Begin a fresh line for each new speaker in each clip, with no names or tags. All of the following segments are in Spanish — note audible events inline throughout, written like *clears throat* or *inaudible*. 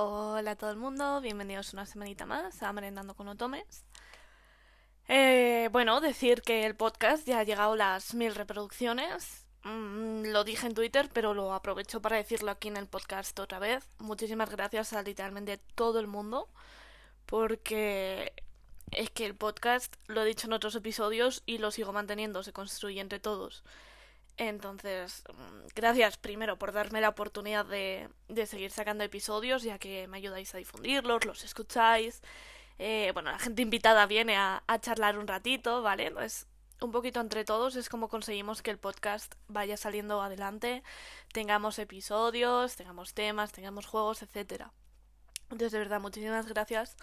Hola a todo el mundo, bienvenidos una semanita más a Merendando con Otomes. Eh, bueno, decir que el podcast ya ha llegado a las mil reproducciones. Mm, lo dije en Twitter, pero lo aprovecho para decirlo aquí en el podcast otra vez. Muchísimas gracias a literalmente todo el mundo, porque es que el podcast, lo he dicho en otros episodios y lo sigo manteniendo, se construye entre todos. Entonces, mm, gracias primero por darme la oportunidad de, de seguir sacando episodios, ya que me ayudáis a difundirlos, los escucháis. Eh, bueno, la gente invitada viene a, a charlar un ratito, ¿vale? Entonces, un poquito entre todos es como conseguimos que el podcast vaya saliendo adelante, tengamos episodios, tengamos temas, tengamos juegos, etcétera. Entonces, de verdad, muchísimas gracias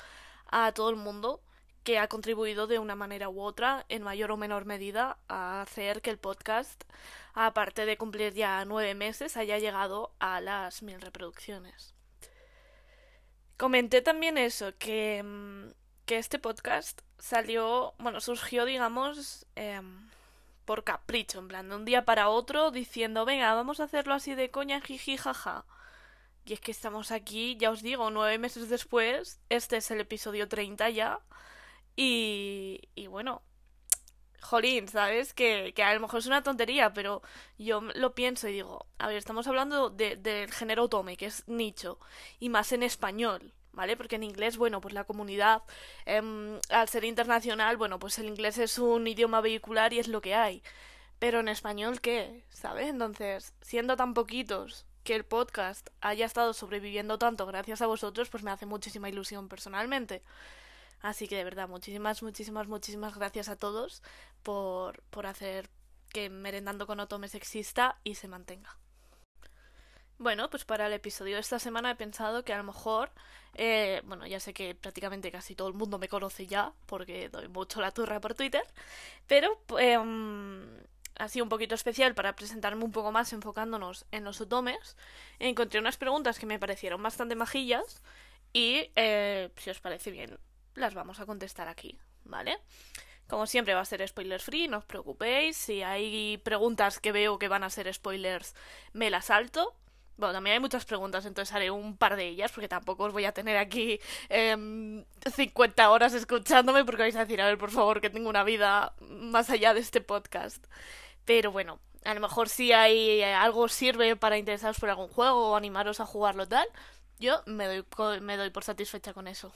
a todo el mundo que ha contribuido de una manera u otra, en mayor o menor medida, a hacer que el podcast, aparte de cumplir ya nueve meses, haya llegado a las mil reproducciones. Comenté también eso, que, mm, que este podcast salió, bueno, surgió, digamos, eh, por capricho, en plan, de un día para otro, diciendo, venga, vamos a hacerlo así de coña, jiji, jaja. Y es que estamos aquí, ya os digo, nueve meses después, este es el episodio 30 ya, y, y bueno, jolín, ¿sabes? Que, que, a lo mejor es una tontería, pero yo lo pienso y digo, a ver, estamos hablando de, del género otome, que es nicho, y más en español, ¿vale? Porque en inglés, bueno, pues la comunidad, eh, al ser internacional, bueno, pues el inglés es un idioma vehicular y es lo que hay. Pero en español, ¿qué? ¿Sabes? Entonces, siendo tan poquitos que el podcast haya estado sobreviviendo tanto gracias a vosotros, pues me hace muchísima ilusión personalmente. Así que de verdad, muchísimas, muchísimas, muchísimas gracias a todos por, por hacer que Merendando con Otomes exista y se mantenga. Bueno, pues para el episodio de esta semana he pensado que a lo mejor, eh, bueno, ya sé que prácticamente casi todo el mundo me conoce ya, porque doy mucho la turra por Twitter, pero eh, así un poquito especial para presentarme un poco más enfocándonos en los otomes, encontré unas preguntas que me parecieron bastante majillas y, eh, si os parece bien, las vamos a contestar aquí, ¿vale? Como siempre va a ser spoiler free, no os preocupéis. Si hay preguntas que veo que van a ser spoilers, me las salto. Bueno, también hay muchas preguntas, entonces haré un par de ellas, porque tampoco os voy a tener aquí eh, 50 horas escuchándome, porque vais a decir, a ver, por favor, que tengo una vida más allá de este podcast. Pero bueno, a lo mejor si hay algo sirve para interesaros por algún juego o animaros a jugarlo tal, yo me doy, me doy por satisfecha con eso.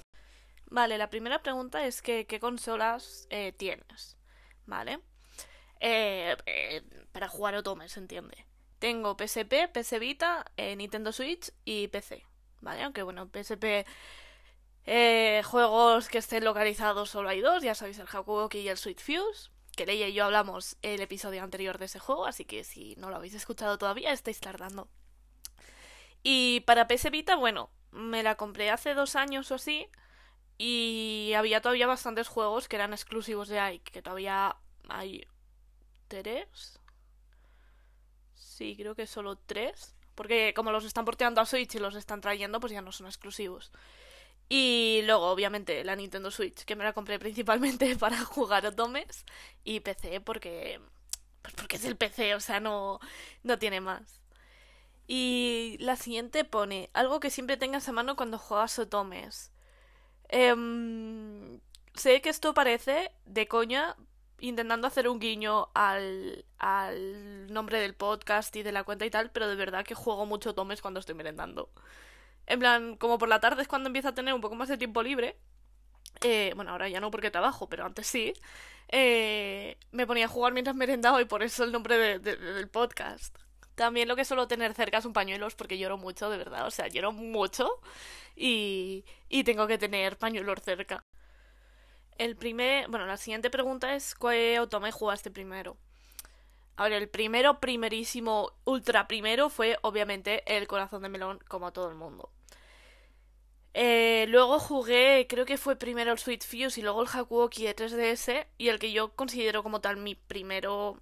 Vale, la primera pregunta es que qué consolas eh, tienes, ¿vale? Eh, eh, para jugar Otome, se entiende. Tengo PSP, PS Vita, eh, Nintendo Switch y PC, ¿vale? Aunque bueno, PSP juegos que estén localizados solo hay dos, ya sabéis, el Hakuoki y el Sweet Fuse, que Leia y yo hablamos el episodio anterior de ese juego, así que si no lo habéis escuchado todavía, estáis tardando. Y para PS Vita, bueno, me la compré hace dos años o así, y había todavía bastantes juegos que eran exclusivos de ahí, que todavía hay tres. Sí, creo que solo tres. Porque como los están porteando a Switch y los están trayendo, pues ya no son exclusivos. Y luego, obviamente, la Nintendo Switch, que me la compré principalmente *laughs* para jugar Otomes. Y PC, porque. Pues porque es el PC, o sea, no, no tiene más. Y la siguiente pone algo que siempre tengas a mano cuando juegas Otomes. Eh, sé que esto parece de coña, intentando hacer un guiño al, al nombre del podcast y de la cuenta y tal, pero de verdad que juego mucho tomes cuando estoy merendando. En plan, como por la tarde es cuando empiezo a tener un poco más de tiempo libre. Eh, bueno, ahora ya no porque trabajo, pero antes sí. Eh, me ponía a jugar mientras merendaba y por eso el nombre de, de, del podcast. También lo que suelo tener cerca son pañuelos porque lloro mucho, de verdad. O sea, lloro mucho y, y tengo que tener pañuelos cerca. El primer, bueno, la siguiente pregunta es ¿cuál Otome jugaste primero? A ver, el primero, primerísimo, ultra primero fue obviamente el corazón de melón, como todo el mundo. Eh, luego jugué, creo que fue primero el Sweet Fuse y luego el Hakuoki de 3DS y el que yo considero como tal mi primero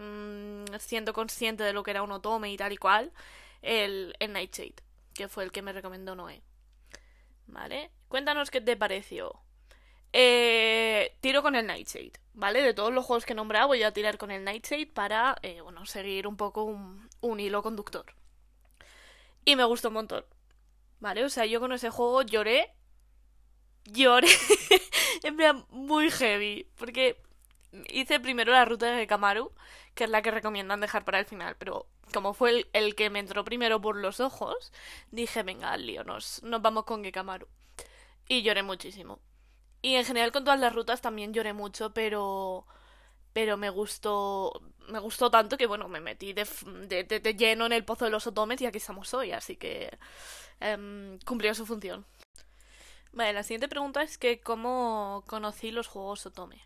mmm, siendo consciente de lo que era un otome y tal y cual, el, el Nightshade, que fue el que me recomendó Noé. ¿Vale? Cuéntanos qué te pareció. Eh, tiro con el Nightshade, ¿vale? De todos los juegos que he nombrado voy a tirar con el Nightshade para, eh, bueno, seguir un poco un, un hilo conductor. Y me gustó un montón. ¿Vale? O sea, yo con ese juego lloré. Lloré. *laughs* en plan, muy heavy. Porque hice primero la ruta de Kamaru, que es la que recomiendan dejar para el final. Pero como fue el, el que me entró primero por los ojos, dije, venga, al lío, nos, nos vamos con Gekamaru. Y lloré muchísimo. Y en general con todas las rutas también lloré mucho, pero pero me gustó me gustó tanto que bueno me metí de, de, de, lleno en el pozo de los otomes y aquí estamos hoy así que eh, cumplió su función vale la siguiente pregunta es que cómo conocí los juegos otome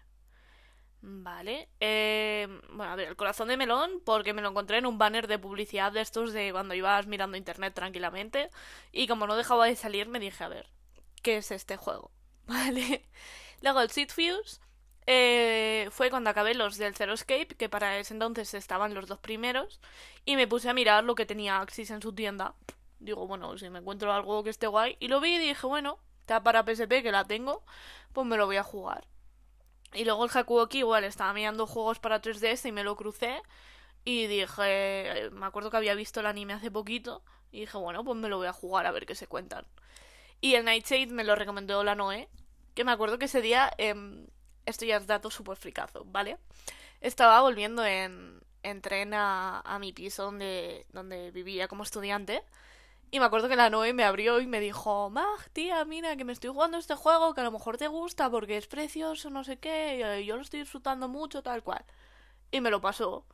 vale eh, bueno a ver el corazón de melón porque me lo encontré en un banner de publicidad de estos de cuando ibas mirando internet tranquilamente y como no dejaba de salir me dije a ver qué es este juego *laughs* vale luego el Seed Fuse eh, fue cuando acabé los del Zero Escape, que para ese entonces estaban los dos primeros, y me puse a mirar lo que tenía Axis en su tienda. Digo, bueno, si me encuentro algo que esté guay. Y lo vi y dije, bueno, está para PSP, que la tengo, pues me lo voy a jugar. Y luego el Hakuoki igual estaba mirando juegos para 3DS y me lo crucé. Y dije, me acuerdo que había visto el anime hace poquito. Y dije, bueno, pues me lo voy a jugar a ver qué se cuentan. Y el Nightshade me lo recomendó la Noé. Que me acuerdo que ese día eh, esto ya es dato súper fricazo, ¿vale? Estaba volviendo en, en tren a, a, mi piso donde, donde vivía como estudiante. Y me acuerdo que la Noé me abrió y me dijo, Mag, tía, mira, que me estoy jugando este juego, que a lo mejor te gusta porque es precioso, no sé qué, y yo lo estoy disfrutando mucho, tal cual. Y me lo pasó.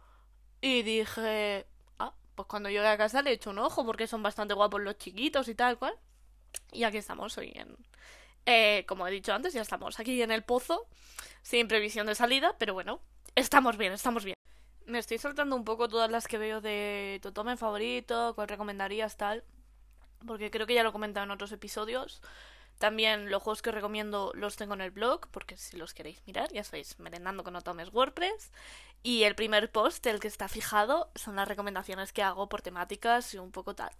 Y dije, ah, pues cuando llegue a casa le echo un ojo porque son bastante guapos los chiquitos y tal cual. Y aquí estamos hoy en, eh, como he dicho antes, ya estamos aquí en el pozo, sin previsión de salida, pero bueno, estamos bien, estamos bien. Me estoy saltando un poco todas las que veo de Totome favorito, cuál recomendarías, tal, porque creo que ya lo he comentado en otros episodios. También los juegos que recomiendo los tengo en el blog, porque si los queréis mirar, ya sabéis, merendando con Otomes WordPress. Y el primer post, el que está fijado, son las recomendaciones que hago por temáticas y un poco tal.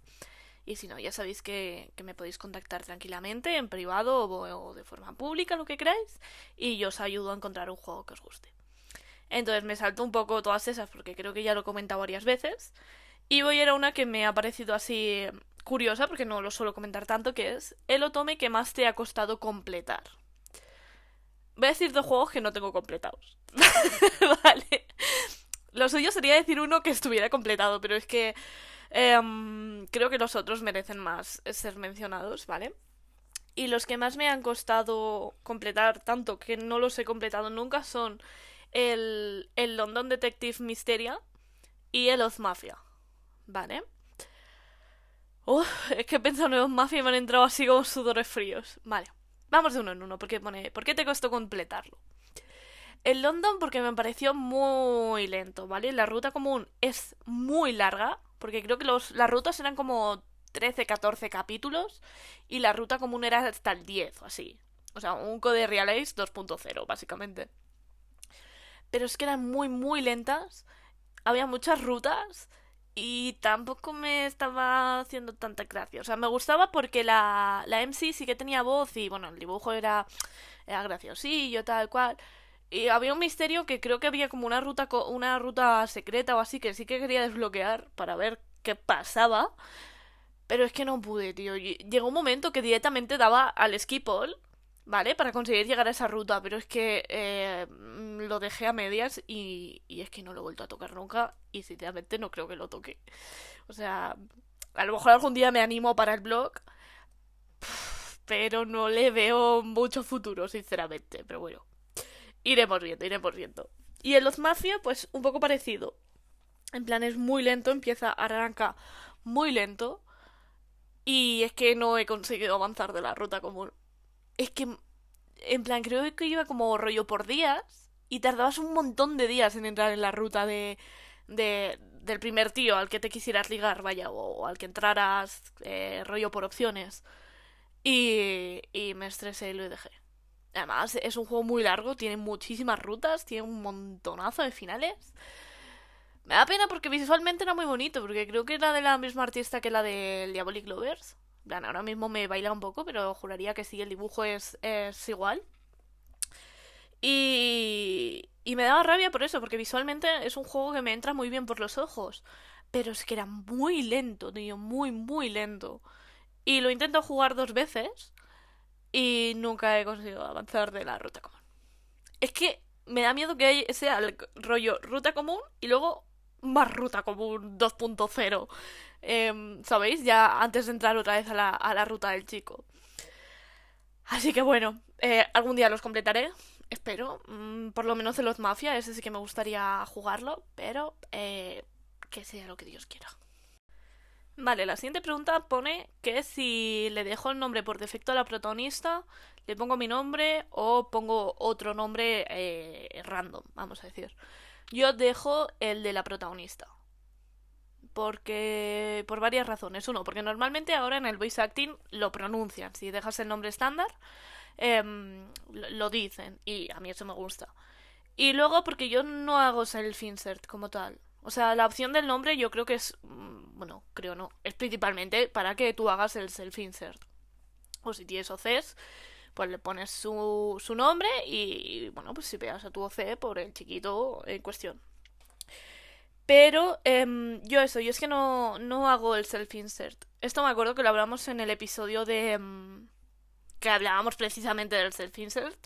Y si no, ya sabéis que, que me podéis contactar tranquilamente, en privado o, o, de forma pública, lo que queráis, y yo os ayudo a encontrar un juego que os guste. Entonces me salto un poco todas esas porque creo que ya lo he comentado varias veces. Y voy a ir a una que me ha parecido así curiosa, porque no lo suelo comentar tanto, que es el otome que más te ha costado completar. Voy a decir dos juegos que no tengo completados. *laughs* vale. Lo suyo sería decir uno que estuviera completado, pero es que Um, creo que los otros merecen más ser mencionados, ¿vale? Y los que más me han costado completar, tanto que no los he completado nunca, son el, el London Detective Mysteria y el Oz Mafia, ¿vale? Uf, es que pensando en Oz Mafia y me han entrado así como sudores fríos. Vale, vamos de uno en uno, porque pone, ¿por qué te costó completarlo? El London porque me pareció muy lento, ¿vale? La ruta común es muy larga, porque creo que los, las rutas eran como 13, 14 capítulos y la ruta común era hasta el 10 o así. O sea, un Code Real Ace 2.0, básicamente. Pero es que eran muy, muy lentas. Había muchas rutas y tampoco me estaba haciendo tanta gracia. O sea, me gustaba porque la, la MC sí que tenía voz y, bueno, el dibujo era, era graciosillo, tal cual. Y había un misterio que creo que había como una ruta, una ruta secreta o así que sí que quería desbloquear para ver qué pasaba. Pero es que no pude, tío. Llegó un momento que directamente daba al skip all, ¿vale? Para conseguir llegar a esa ruta. Pero es que eh, lo dejé a medias y, y es que no lo he vuelto a tocar nunca. Y sinceramente no creo que lo toque. O sea, a lo mejor algún día me animo para el blog. Pero no le veo mucho futuro, sinceramente. Pero bueno. Iremos viendo, iremos viendo. Y en los Mafia, pues un poco parecido. En plan, es muy lento, empieza, arranca muy lento. Y es que no he conseguido avanzar de la ruta común. Es que, en plan, creo que iba como rollo por días. Y tardabas un montón de días en entrar en la ruta de, de del primer tío al que te quisieras ligar, vaya, o, al que entraras eh, rollo por opciones. Y, y me estresé y lo dejé. Además, es un juego muy largo, tiene muchísimas rutas, tiene un montonazo de finales. Me da pena porque visualmente era muy bonito, porque creo que era de la misma artista que la del Diabolic Lovers. Bueno, ahora mismo me baila un poco, pero juraría que sí, el dibujo es, es igual. Y, y me daba rabia por eso, porque visualmente es un juego que me entra muy bien por los ojos. Pero es que era muy lento, tío, muy, muy lento. Y lo intento jugar dos veces y nunca he conseguido avanzar de la ruta común. Es que me da miedo que sea el rollo ruta común y luego más ruta común 2.0. Em, ¿Sabéis? Ya antes de entrar otra vez a la, a la ruta del chico. Así que bueno, eh, algún día los completaré. Espero. Mm, por lo menos de los Mafia, ese sí que me gustaría jugarlo. Pero eh, que sea lo que Dios quiera. Vale, la siguiente pregunta pone que si le dejo el nombre por defecto a la protagonista, le pongo mi nombre o pongo otro nombre eh, random, vamos a decir. Yo dejo el de la protagonista. Porque. por varias razones. Uno, porque normalmente ahora en el voice acting lo pronuncian. Si dejas el nombre estándar, em, lo dicen. Y a mí eso me gusta. Y luego porque yo no hago self-insert como tal. O sea, la opción del nombre yo creo que es. Mm, bueno, creo no. Es principalmente para que tú hagas el self-insert. O si tienes OCs, pues le pones su, su nombre y, bueno, pues si veas a tu OC por el chiquito en cuestión. Pero em, yo eso, yo es que no, no hago el self-insert. Esto me acuerdo que lo hablamos en el episodio de... Em, que hablábamos precisamente del self-insert.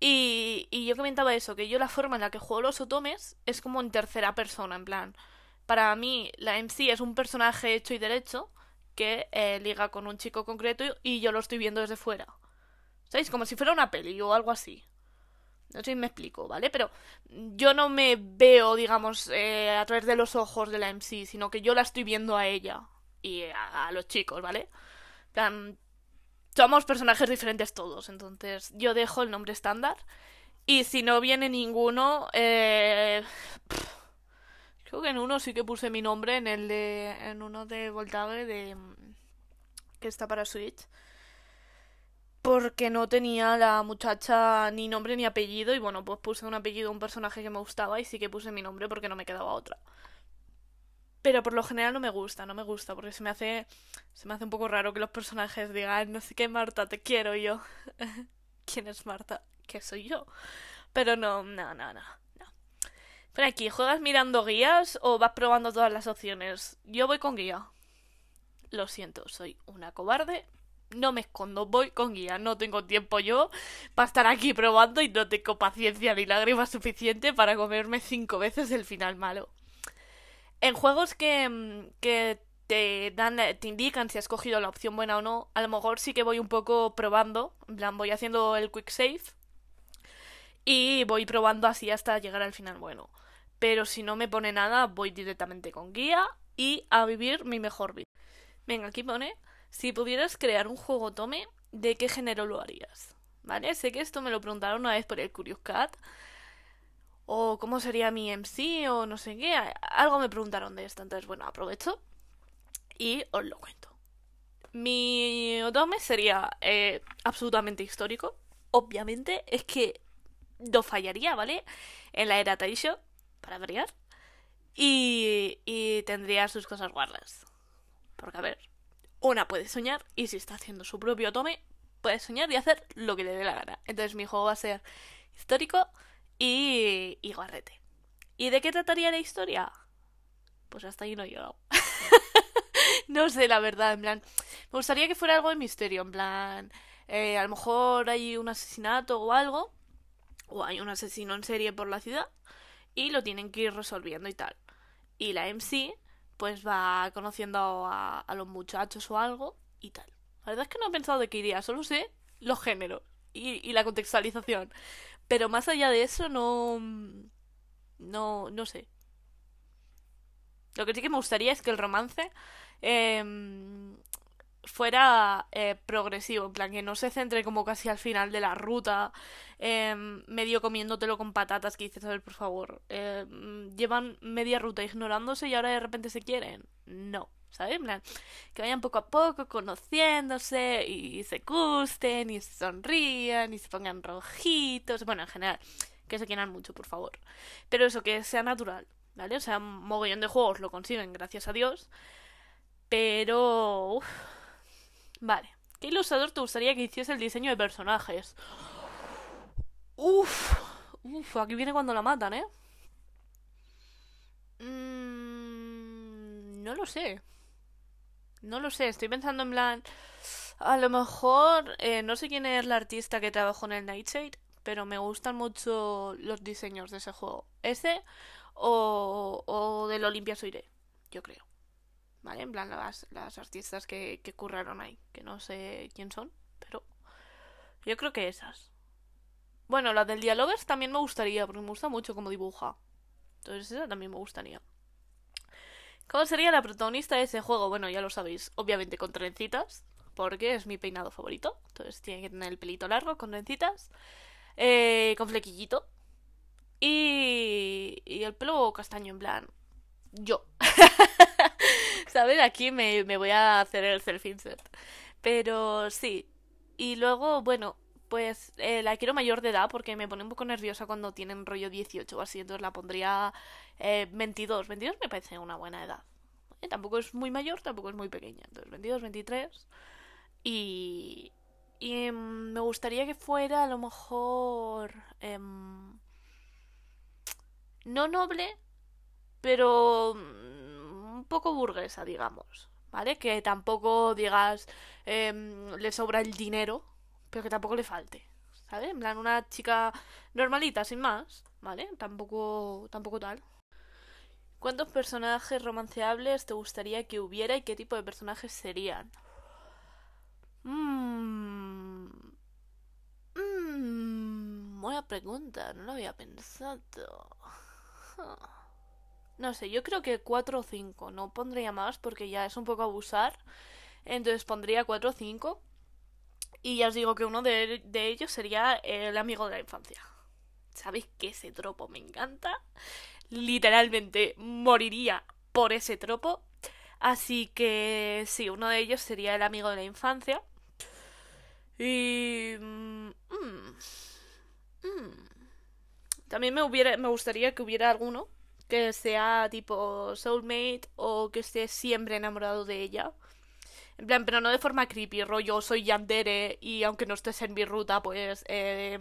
Y, y yo comentaba eso, que yo la forma en la que juego los otomes es como en tercera persona, en plan. Para mí, la MC es un personaje hecho y derecho que eh, liga con un chico concreto y yo lo estoy viendo desde fuera. ¿Sabéis? Como si fuera una peli o algo así. No sé si me explico, ¿vale? Pero yo no me veo, digamos, eh, a través de los ojos de la MC, sino que yo la estoy viendo a ella y a, los chicos, ¿vale? somos personajes diferentes todos, entonces yo dejo el nombre estándar y si no viene ninguno, eh, creo que en uno sí que puse mi nombre, en el de, en uno de Voltage de que está para Switch porque no tenía la muchacha ni nombre ni apellido y bueno, pues puse un apellido a un personaje que me gustaba y sí que puse mi nombre porque no me quedaba otra. Pero por lo general no me gusta, no me gusta porque se me hace se me hace un poco raro que los personajes digan, no sé qué Marta, te quiero yo. *laughs* ¿Quién es Marta? ¿Qué soy yo? Pero no, no, no, no. Pero aquí, ¿juegas mirando guías o vas probando todas las opciones? Yo voy con guía. Lo siento, soy una cobarde, no me escondo, voy con guía, no tengo tiempo yo para estar aquí probando y no tengo paciencia ni lágrimas suficiente para comerme cinco veces el final malo. En juegos que, mm, que te dan, te indican si has cogido la opción buena o no, a lo mejor sí que voy un poco probando, en plan voy haciendo el quick save y voy probando así hasta llegar al final bueno. Pero si no me pone nada, voy directamente con guía y a vivir mi mejor vida. Venga, aquí pone si pudieras crear un juego Tome, ¿de qué género lo harías? ¿Vale? Sé que esto me lo preguntaron una vez por el Curious Cat. O cómo sería mi MC o no sé qué. Algo me preguntaron de esto. Entonces, bueno, aprovecho y os lo cuento. Mi Otome sería eh, absolutamente histórico. Obviamente, es que no fallaría, ¿vale? En la era Taisho, para variar. Y, y tendría sus cosas guardas. Porque, a ver, una puede soñar y si está haciendo su propio tome, puede soñar y hacer lo que le dé la gana. Entonces mi juego va a ser histórico y, y. ¿Y de qué trataría la historia? Pues hasta ahí no he llegado. *laughs* no sé, la verdad, en plan. Me gustaría que fuera algo de misterio, en plan. Eh, a lo mejor hay un asesinato o algo. O hay un asesino en serie por la ciudad. Y lo tienen que ir resolviendo y tal. Y la MC pues va conociendo a, los muchachos o algo y tal. La verdad es que no he pensado de qué iría, solo sé los géneros y, la contextualización. Pero más allá de eso no... No, no sé. Lo que sí que me gustaría es que el romance em, fuera eh, progresivo, en plan que no se centre como casi al final de la ruta, em, medio comiéndotelo con patatas, que dices, a ver, por favor, em, llevan media ruta ignorándose y ahora de repente se quieren. No, ¿sabes? Que vayan poco a poco conociéndose y se gusten y se sonrían y se pongan rojitos, bueno, en general, que se quieran mucho, por favor. Pero eso, que sea natural, ¿vale? O sea, un mogollón de juegos lo consiguen, gracias a Dios. Pero... Vale. ¿Qué ilustrador te gustaría que hiciese el diseño de personajes? Uf. Uf, aquí viene cuando la matan, ¿eh? Mm, no lo sé. No lo sé, estoy pensando en plan... A lo mejor... eh, no sé quién es la artista que trabajó en el Nightshade, pero me gustan mucho los diseños de ese juego. Ese o, o del Olympia Soiree, yo creo. ¿Vale? En plan, las, las artistas que, que curraron ahí, que no sé quién son, pero yo creo que esas. Bueno, la del Dialogues también me gustaría, porque me gusta mucho cómo dibuja. Entonces esa también me gustaría. ¿Cómo sería la protagonista de ese juego? Bueno, ya lo sabéis, obviamente con trencitas, porque es mi peinado favorito. Entonces tiene que tener el pelito largo, con trencitas, eh, con flequillito. Y, y el pelo castaño, en plan, yo. *laughs* ¿Sabes? Aquí me, me voy a hacer el self-insert. Pero sí. Y luego, bueno, pues eh, la quiero mayor de edad porque me pone un poco nerviosa cuando tienen rollo 18 o así. Entonces la pondría eh, 22. 22 me parece una buena edad. Eh, tampoco es muy mayor, tampoco es muy pequeña. Entonces 22, 23. Y, y em, me gustaría que fuera a lo mejor... em, no noble, pero mm, un poco burguesa, digamos. ¿Vale? Que tampoco digas em, le sobra el dinero, pero que tampoco le falte. ¿Sabes? En plan, una chica normalita, sin más. ¿Vale? Tampoco, tampoco tal. ¿Cuántos personajes romanceables te gustaría que hubiera y qué tipo de personajes serían? Mmm. Mmm. Buena pregunta, no lo había pensado. *laughs* No sé, yo creo que 4 o 5. No pondría más porque ya es un poco abusar. Entonces pondría 4 o 5. Y ya os digo que uno de, de ellos sería el amigo de la infancia. ¿Sabéis que ese tropo me encanta? Literalmente moriría por ese tropo. Así que sí, uno de ellos sería el amigo de la infancia. Y... mm, mm, mm. También me, hubiera, me gustaría que hubiera alguno que sea tipo soulmate o que esté siempre enamorado de ella. En plan, pero no de forma creepy, rollo, soy Yandere y aunque no estés en mi ruta, pues eh,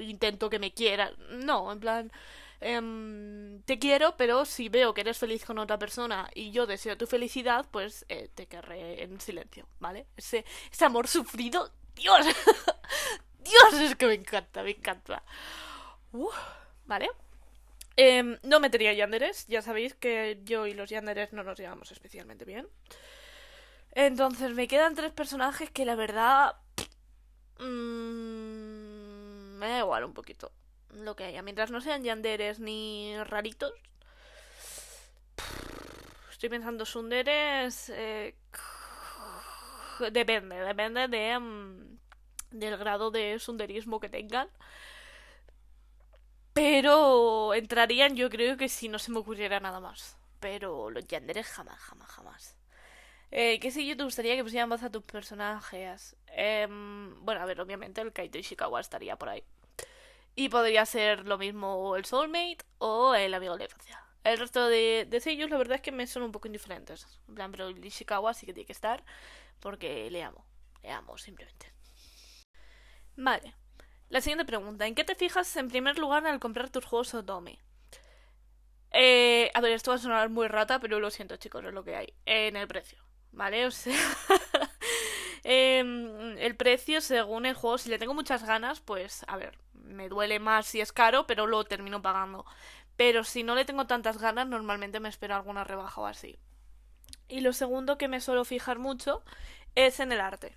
intento que me quiera. No, en plan, em, te quiero, pero si veo que eres feliz con otra persona y yo deseo tu felicidad, pues eh, te querré en silencio, ¿vale? Ese, ese amor sufrido, Dios, *laughs* Dios, es que me encanta, me encanta. ¿vale? Em, no metería yanderes, ya sabéis que yo y los yanderes no nos llevamos especialmente bien. Entonces me quedan tres personajes que la verdad... mm, me da igual un poquito lo que haya. Mientras no sean yanderes ni raritos. Estoy pensando sunderes... eh, depende, depende de, mm, del grado de sunderismo que tengan. Pero entrarían yo creo que si no se me ocurriera nada más. Pero los yanderes jamás, jamás, jamás. Eh, ¿Qué sé yo te gustaría que pusieran voz a tus personajes? Em, bueno, a ver, obviamente el Kaito Ishikawa estaría por ahí. Y podría ser lo mismo el Soulmate o el amigo de infancia. El resto de, de sellos, la verdad es que me son un poco indiferentes. En plan, pero el Ishikawa sí que tiene que estar porque le amo. Le amo, simplemente. Vale. La siguiente pregunta. ¿En qué te fijas en primer lugar al comprar tus juegos Otome? Eh, a ver, esto va a sonar muy rata, pero lo siento, chicos, es lo que hay. En el precio, ¿vale? O sea, *laughs* em, el precio según el juego, si le tengo muchas ganas, pues, a ver, me duele más si es caro, pero lo termino pagando. Pero si no le tengo tantas ganas, normalmente me espero alguna rebaja o así. Y lo segundo que me suelo fijar mucho es en el arte.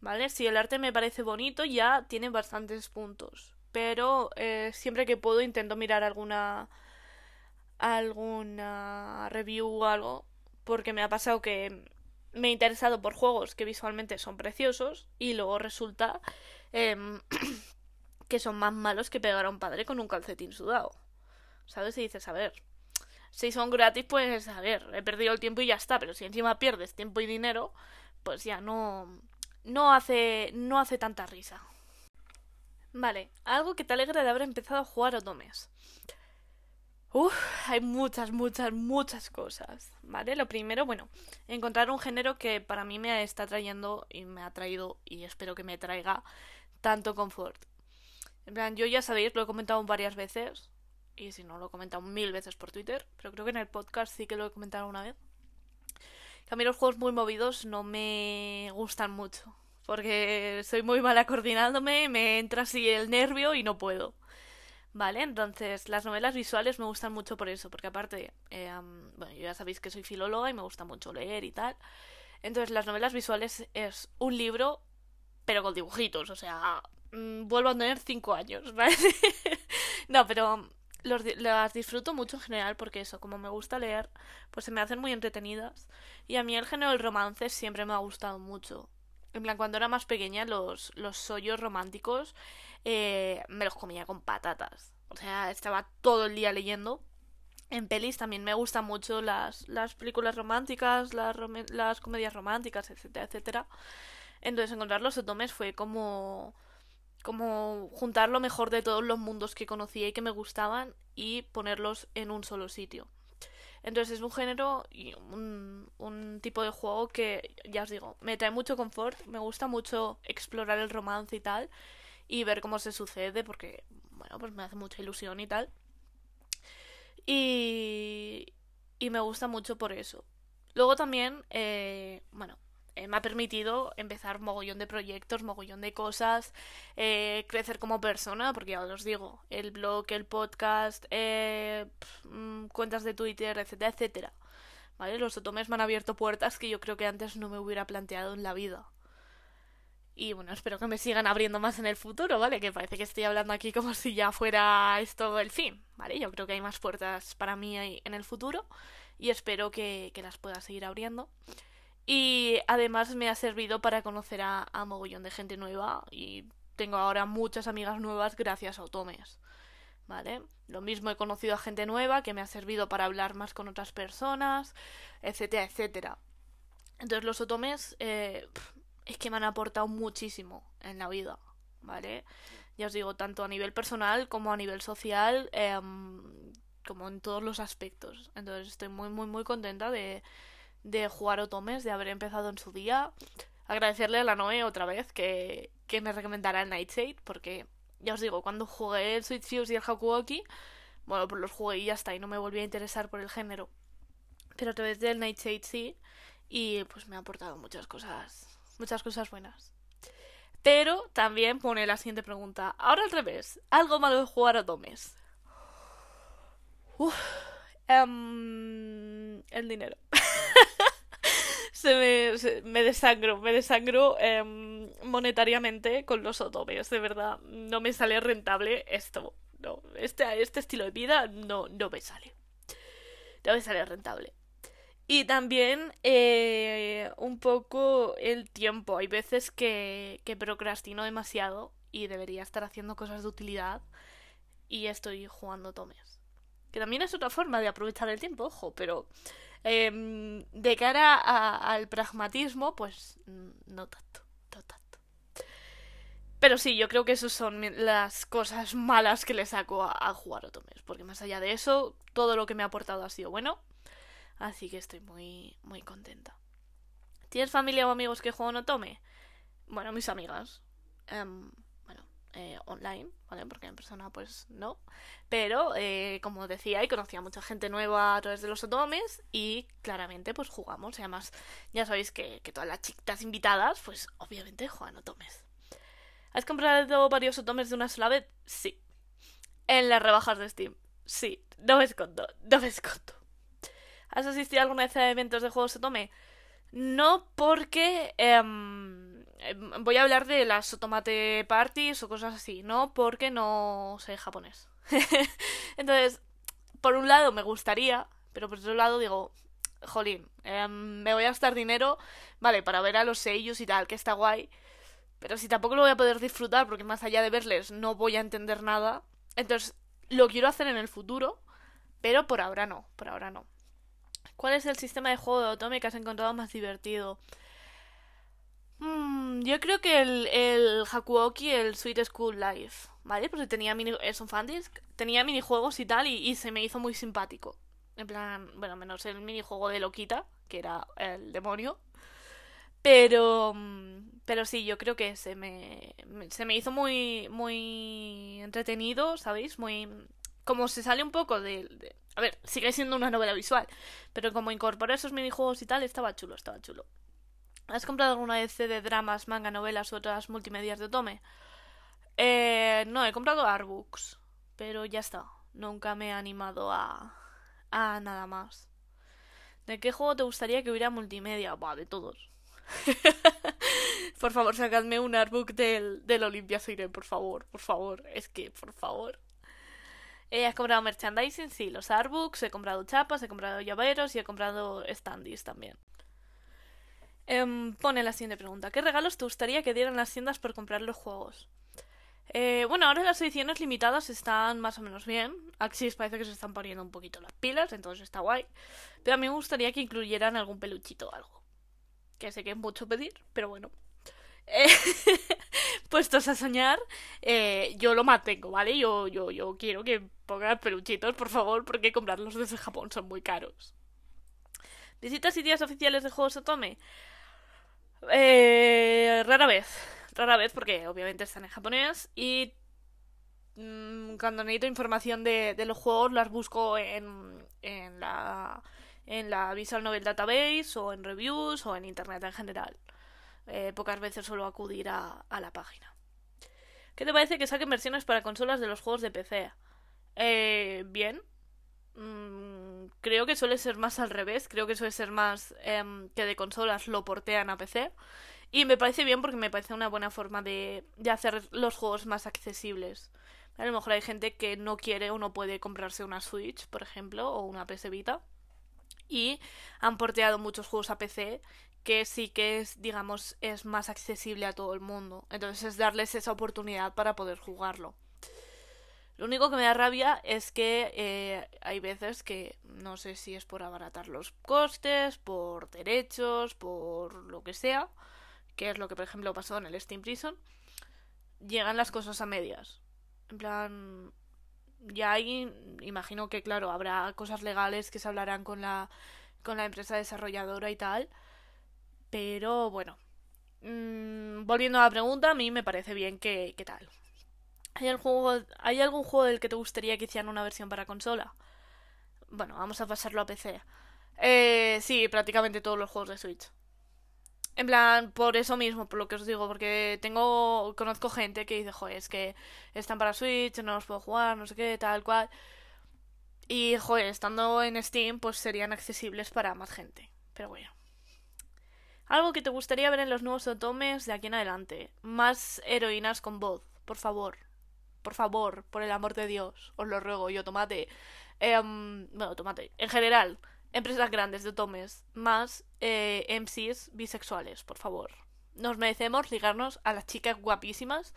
¿Vale? Si el arte me parece bonito, ya tiene bastantes puntos. Pero eh, siempre que puedo intento mirar alguna alguna review o algo, porque me ha pasado que me he interesado por juegos que visualmente son preciosos y luego resulta em, *clears throat* que son más malos que pegar a un padre con un calcetín sudado. ¿Sabes? Y dices, a ver, si son gratis, pues a ver, he perdido el tiempo y ya está, pero si encima pierdes tiempo y dinero, pues ya no no hace no hace tanta risa. Vale, algo que te alegra de haber empezado a jugar Otomes. Uf, hay muchas, muchas, muchas cosas, ¿vale? Lo primero, bueno, encontrar un género que para mí me está trayendo y me ha traído y espero que me traiga tanto confort. En plan, yo ya sabéis, lo he comentado varias veces y si no lo he comentado mil veces por Twitter, pero creo que en el podcast sí que lo he comentado una vez, Que a mí los juegos muy movidos no me gustan mucho. Porque soy muy mala coordinándome, me entra así el nervio y no puedo. ¿Vale? Entonces, las novelas visuales me gustan mucho por eso, porque aparte, eh, bueno, ya sabéis que soy filóloga y me gusta mucho leer y tal. Entonces, las novelas visuales es un libro, pero con dibujitos, o sea, mm, vuelvo a tener cinco años, *laughs* ¿vale? no, pero los, las disfruto mucho en general porque eso, como me gusta leer, pues se me hacen muy entretenidas. Y a mí el género del romance siempre me ha gustado mucho. En plan, cuando era más pequeña, los, los sollos románticos eh, me los comía con patatas. O sea, estaba todo el día leyendo. En pelis también me gustan mucho las, las películas románticas, las, las comedias románticas, etcétera, etcétera. Entonces encontrar los otomes fue como como juntar lo mejor de todos los mundos que conocía y que me gustaban y ponerlos en un solo sitio. Entonces es un género y un, tipo de juego que, ya os digo, me trae mucho confort, me gusta mucho explorar el romance y tal, y ver cómo se sucede, porque, bueno, pues me hace mucha ilusión y tal. Y, y me gusta mucho por eso. Luego también, eh, bueno, me ha permitido empezar mogollón de proyectos, mogollón de cosas, eh, crecer como persona, porque ya os digo, el blog, el podcast, eh, mm, cuentas de Twitter, etcétera, etcétera. ¿Vale? Los otomes me han abierto puertas que yo creo que antes no me hubiera planteado en la vida. Y bueno, espero que me sigan abriendo más en el futuro, ¿vale? Que parece que estoy hablando aquí como si ya fuera esto el fin, ¿vale? Yo creo que hay más puertas para mí en el futuro y espero que las pueda seguir abriendo. Y además me ha servido para conocer a, mogollón de gente nueva y tengo ahora muchas amigas nuevas gracias a Otomes. ¿Vale? Lo mismo he conocido a gente nueva que me ha servido para hablar más con otras personas, etcétera, etcétera. Entonces los otomes eh, es que me han aportado muchísimo en la vida, ¿vale? Ya os digo, tanto a nivel personal como a nivel social, em, como en todos los aspectos. Entonces estoy muy, muy, muy contenta de, de jugar Otomes, de haber empezado en su día. Agradecerle a la Noe otra vez que, que me recomendará el Nightshade, porque ya os digo, cuando jugué el Switch Fuse y el Hakuoki, bueno, pues los jugué y ya está, y no me volví a interesar por el género. Pero a través del Nightshade sí, y pues me ha aportado muchas cosas, muchas cosas buenas. Pero también pone la siguiente pregunta. Ahora al revés, algo malo de jugar a Otomes. Uf, em, el dinero. *laughs* se me, me desangro, me desangro em, monetariamente con los otomes, de verdad. No me sale rentable esto. No, este, este estilo de vida no, no me sale. No me sale rentable. Y también eh, un poco el tiempo. Hay veces que, que procrastino demasiado y debería estar haciendo cosas de utilidad y estoy jugando tomes. Que también es otra forma de aprovechar el tiempo, ojo, pero Em, de cara al pragmatismo, pues mm, no tanto, no tanto. Pero sí, yo creo que esas son las cosas malas que le saco a, jugar Otomes, porque más allá de eso, todo lo que me ha aportado ha sido bueno, así que estoy muy, muy contenta. ¿Tienes familia o amigos que juegan Otome? Bueno, mis amigas. Em, eh, online, ¿vale? Porque en persona pues no. Pero, eh, como decía, y conocía a mucha gente nueva a través de los otomes y claramente pues jugamos. Y además ya sabéis que, todas las chicas invitadas pues obviamente juegan otomes. ¿Has comprado varios otomes de una sola vez? Sí. En las rebajas de Steam. Sí. No me escondo, no me escondo. ¿Has asistido alguna vez a eventos de juegos otome? No porque... Em, voy a hablar de las automate parties o cosas así, ¿no? Porque no sé japonés. *laughs* Entonces, por un lado me gustaría, pero por otro lado digo, jolín, em, me voy a gastar dinero, vale, para ver a los sellos y tal, que está guay. Pero si tampoco lo voy a poder disfrutar, porque más allá de verles no voy a entender nada. Entonces, lo quiero hacer en el futuro, pero por ahora no, por ahora no. ¿Cuál es el sistema de juego de Otome que has encontrado más divertido? Mm, yo creo que el, el Hakuoki, el Sweet School Life, ¿vale? Porque tenía mini, es un tenía minijuegos y tal, y, se me hizo muy simpático. En plan, bueno, menos el minijuego de Loquita, que era el demonio. Pero, mm, pero sí, yo creo que se me, se me hizo muy, muy entretenido, ¿sabéis? Muy, como se sale un poco de, A ver, sigue siendo una novela visual, pero como incorpora esos minijuegos y tal, estaba chulo, estaba chulo. ¿Has comprado alguna vez de dramas, manga, novelas u otras multimedias de Tome? Eh, no, he comprado artbooks, pero ya está. Nunca me he animado a, a nada más. ¿De qué juego te gustaría que hubiera multimedia? Buah, de todos. *laughs* por favor, sacadme un artbook del, del Olympia Siren, por favor, por favor. Es que, por favor. Eh, ¿Has comprado merchandising? Sí, los artbooks, he comprado chapas, he comprado llaveros y he comprado standees también. Em, pone la siguiente pregunta. ¿Qué regalos te gustaría que dieran las tiendas por comprar los juegos? Eh, bueno, ahora las ediciones limitadas están más o menos bien. Axis parece que se están poniendo un poquito las pilas, entonces está guay. Pero a mí me gustaría que incluyeran algún peluchito o algo. Que sé que es mucho pedir, pero bueno. Eh, *laughs* puestos a soñar, eh, yo lo mantengo, ¿vale? Yo, yo, yo quiero que pongan peluchitos, por favor, porque comprarlos desde Japón son muy caros. ¿Visitas sitios oficiales de juegos Otome? Eh, rara vez rara vez porque obviamente están en japonés y mmm, cuando necesito información de, los juegos las busco en, en la en la Visual Novel Database o en reviews o en internet en general. Eh, pocas veces suelo acudir a, a, la página. ¿Qué te parece que saquen versiones para consolas de los juegos de PC? Eh, bien. Mm, creo que suele ser más al revés. Creo que suele ser más eh, que de consolas lo portean a PC. Y me parece bien porque me parece una buena forma de, de hacer los juegos más accesibles. A lo mejor hay gente que no quiere o no puede comprarse una Switch, por ejemplo, o una PS Vita. Y han porteado muchos juegos a PC que sí que es, digamos, es más accesible a todo el mundo. Entonces es darles esa oportunidad para poder jugarlo. Lo único que me da rabia es que eh, hay veces que no sé si es por abaratar los costes, por derechos, por lo que sea, que es lo que por ejemplo pasó en el Steam Prison, llegan las cosas a medias. En plan, ya hay, imagino que claro, habrá cosas legales que se hablarán con la, con la empresa desarrolladora y tal, pero bueno. Mmm, volviendo a la pregunta, a mí me parece bien que, que tal. ¿Hay, el juego, ¿Hay algún juego del que te gustaría que hicieran una versión para consola? Bueno, vamos a pasarlo a PC. Eh, sí, prácticamente todos los juegos de Switch. En plan, por eso mismo, por lo que os digo, porque tengo, conozco gente que dice, joder, es que están para Switch, no los puedo jugar, no sé qué, tal cual. Y, joder, estando en Steam, pues serían accesibles para más gente. Pero bueno. Algo que te gustaría ver en los nuevos otomes de aquí en adelante. Más heroínas con voz, por favor. Por favor, por el amor de Dios, os lo ruego, yo tomate. Eh, bueno, tomate. En general, empresas grandes de tomes más eh, MCs bisexuales, por favor. Nos merecemos ligarnos a las chicas guapísimas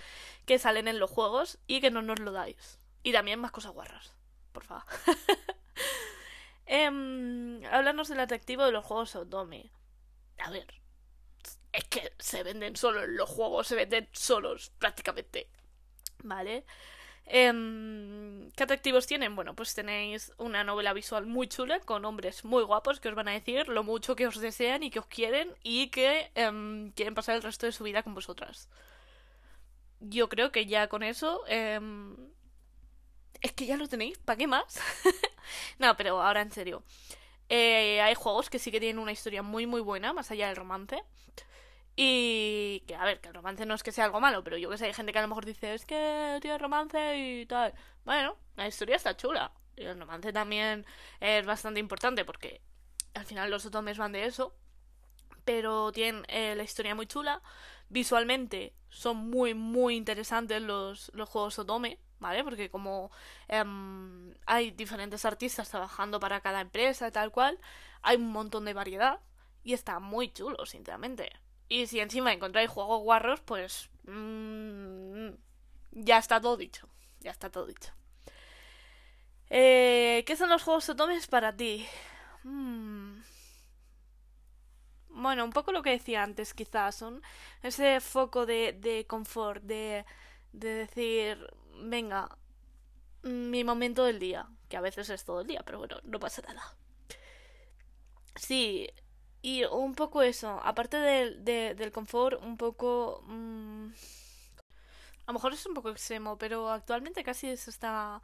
que salen en los juegos y que no nos lo dais. Y también más cosas guarras, por favor. *laughs* eh, háblanos del atractivo de los juegos Otome. A ver, es que se venden solos los juegos, se venden solos prácticamente. ¿Vale? Eh, ¿Qué atractivos tienen? Bueno, pues tenéis una novela visual muy chula con hombres muy guapos que os van a decir lo mucho que os desean y que os quieren y que eh, quieren pasar el resto de su vida con vosotras. Yo creo que ya con eso... Eh, es que ya lo tenéis, ¿para qué más? *laughs* no, pero ahora en serio. Eh, hay juegos que sí que tienen una historia muy muy buena, más allá del romance. Y que, a ver, que el romance no es que sea algo malo, pero yo que sé, hay gente que a lo mejor dice, es que tiene romance y tal. Bueno, la historia está chula. Y el romance también es bastante importante porque al final los otomes van de eso. Pero tienen eh, la historia muy chula. Visualmente son muy, muy interesantes los, los juegos otome, ¿vale? Porque como eh, hay diferentes artistas trabajando para cada empresa y tal cual, hay un montón de variedad. Y está muy chulo, sinceramente. Y si encima encontráis juegos guarros, pues mmm, ya está todo dicho. Ya está todo dicho. Eh, ¿Qué son los juegos otomes para ti? Hmm. Bueno, un poco lo que decía antes, quizás. Son ese foco de, de confort, de, de decir, venga, mi momento del día. Que a veces es todo el día, pero bueno, no pasa nada. Sí, y un poco eso, aparte del, de, del confort, un poco... Mmm, a lo mejor es un poco extremo, pero actualmente casi es hasta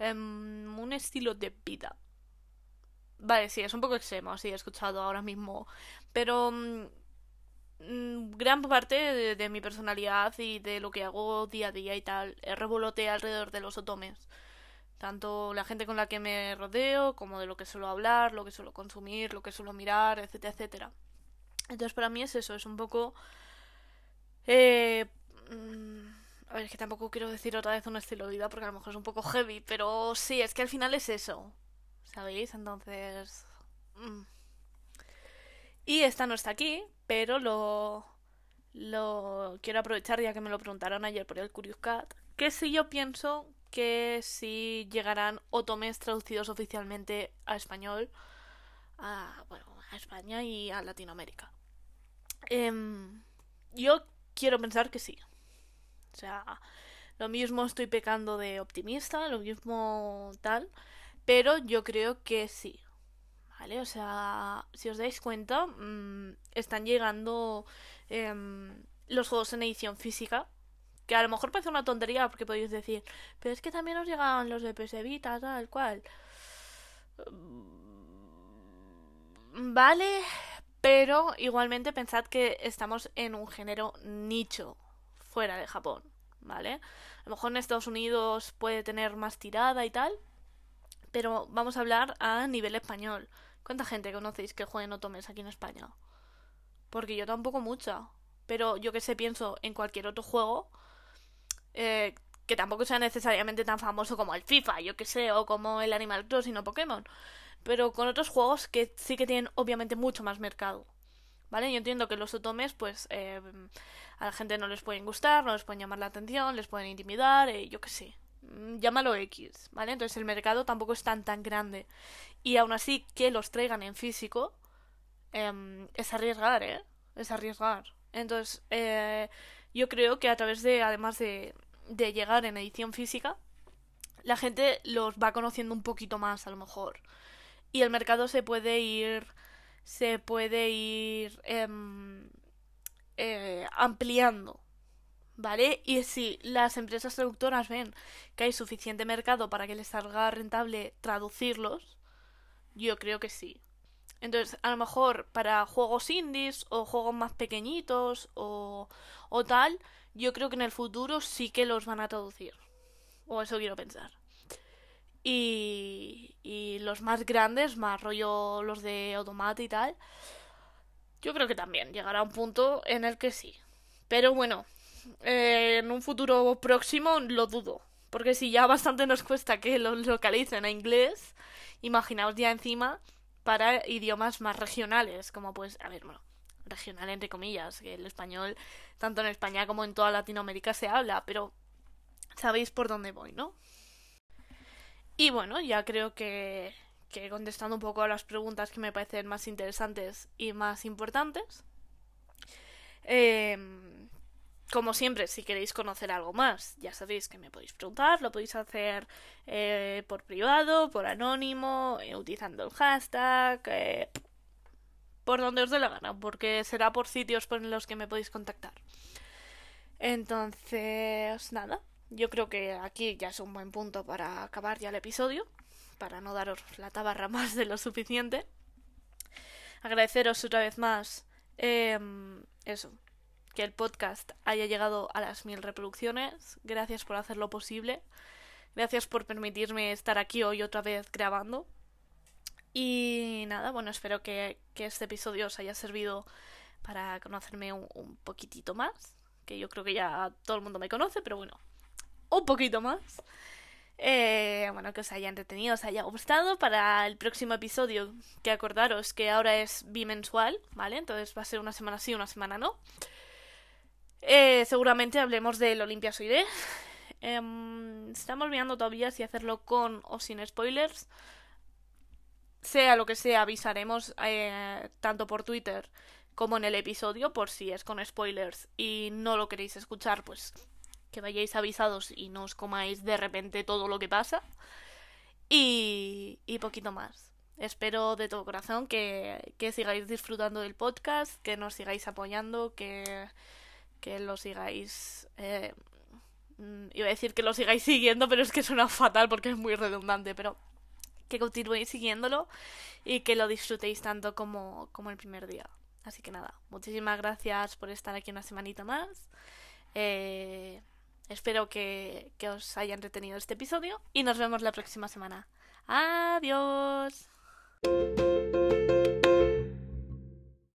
um, un estilo de vida. Vale, sí, es un poco extremo, sí, he escuchado ahora mismo. Pero mm, mm, gran parte de, mi personalidad y de lo que hago día a día y tal revolotea alrededor de los otomes. Tanto la gente con la que me rodeo, como de lo que suelo hablar, lo que suelo consumir, lo que suelo mirar, etcétera, etcétera. Entonces para mí es eso, es un poco... Eh, mm, a ver, es que tampoco quiero decir otra vez un estilo de vida porque a lo mejor es un poco heavy, pero sí, es que al final es eso. ¿Sabéis? Entonces... Mm. Y esta no está aquí, pero lo... Lo quiero aprovechar ya que me lo preguntaron ayer por el Curious Cat. Que si yo pienso que si llegarán otomes traducidos oficialmente a español, a, bueno, a España y a Latinoamérica. Em, yo quiero pensar que sí. O sea, lo mismo estoy pecando de optimista, lo mismo tal, pero yo creo que sí. ¿Vale? O sea, si os dais cuenta, mm, están llegando em, los juegos en edición física. Que a lo mejor parece una tontería porque podéis decir, pero es que también os llegan los de PS Vita, tal cual. Mm, vale, pero igualmente pensad que estamos en un género nicho fuera de Japón, ¿vale? A lo mejor en Estados Unidos puede tener más tirada y tal, pero vamos a hablar a nivel español. ¿Cuánta gente conocéis que juegue en Otomes aquí en España? Porque yo tampoco mucha. Pero yo que sé, pienso en cualquier otro juego eh, que tampoco sea necesariamente tan famoso como el FIFA, yo que sé, o como el Animal Crossing o Pokémon pero con otros juegos que sí que tienen obviamente mucho más mercado. ¿Vale? Yo entiendo que los otomes, pues, eh, a la gente no les pueden gustar, no les pueden llamar la atención, les pueden intimidar, eh, yo qué sé. Mm, llámalo X, ¿vale? Entonces el mercado tampoco es tan tan grande. Y aún así que los traigan en físico, em, es arriesgar, ¿eh? Es arriesgar. Entonces, eh, yo creo que a través de, además de, de llegar en edición física, la gente los va conociendo un poquito más, a lo mejor y el mercado se puede ir se puede ir em, eh, ampliando ¿Vale? Y si las empresas traductoras ven que hay suficiente mercado para que les salga rentable traducirlos, yo creo que sí. Entonces, a lo mejor para juegos indies o juegos más pequeñitos o, o tal, yo creo que en el futuro sí que los van a traducir. O eso quiero pensar. Y, y los más grandes, más rollo los de Automata y tal, yo creo que también llegará un punto en el que sí. Pero bueno, eh, en un futuro próximo lo dudo. Porque si ya bastante nos cuesta que lo localicen a inglés, imaginaos ya encima para idiomas más regionales, como pues, a ver, bueno, regional entre comillas, que el español tanto en España como en toda Latinoamérica se habla, pero sabéis por dónde voy, ¿no? Y bueno, ya creo que, que contestando un poco a las preguntas que me parecen más interesantes y más importantes. Em, como siempre, si queréis conocer algo más, ya sabéis que me podéis preguntar, lo podéis hacer eh, por privado, por anónimo, eh, utilizando el hashtag, eh, por donde os dé la gana, porque será por sitios por los que me podéis contactar. Entonces, nada, yo creo que aquí ya es un buen punto para acabar ya el episodio, para no daros la tabarra *laughs* más de lo suficiente. Agradeceros otra vez más em, eso, que el podcast haya llegado a las mil reproducciones. Gracias por hacerlo posible. Gracias por permitirme estar aquí hoy otra vez grabando. Y nada, bueno, espero que, este episodio os haya servido para conocerme un, poquitito más. Que yo creo que ya todo el mundo me conoce, pero bueno, un poquito más. Eh, bueno, que os haya entretenido, os haya gustado. Para el próximo episodio, que acordaros que ahora es bimensual, ¿vale? Entonces va a ser una semana sí, una semana no. Eh, seguramente hablemos del Olimpia Soide. Em, estamos mirando todavía si hacerlo con o sin spoilers. Sea lo que sea, avisaremos eh, tanto por Twitter como en el episodio, por si es con spoilers y no lo queréis escuchar, pues que vayáis avisados y no os comáis de repente todo lo que pasa. Y, y poquito más. Espero de todo corazón que, que sigáis disfrutando del podcast, que nos sigáis apoyando, que, que lo sigáis... Eh, mm, iba a decir que lo sigáis siguiendo, pero es que suena fatal porque es muy redundante, pero que continuéis siguiéndolo y que lo disfrutéis tanto como, como el primer día. Así que nada, muchísimas gracias por estar aquí una semanita más. Eh, espero que, que os haya entretenido este episodio y nos vemos la próxima semana. Adiós.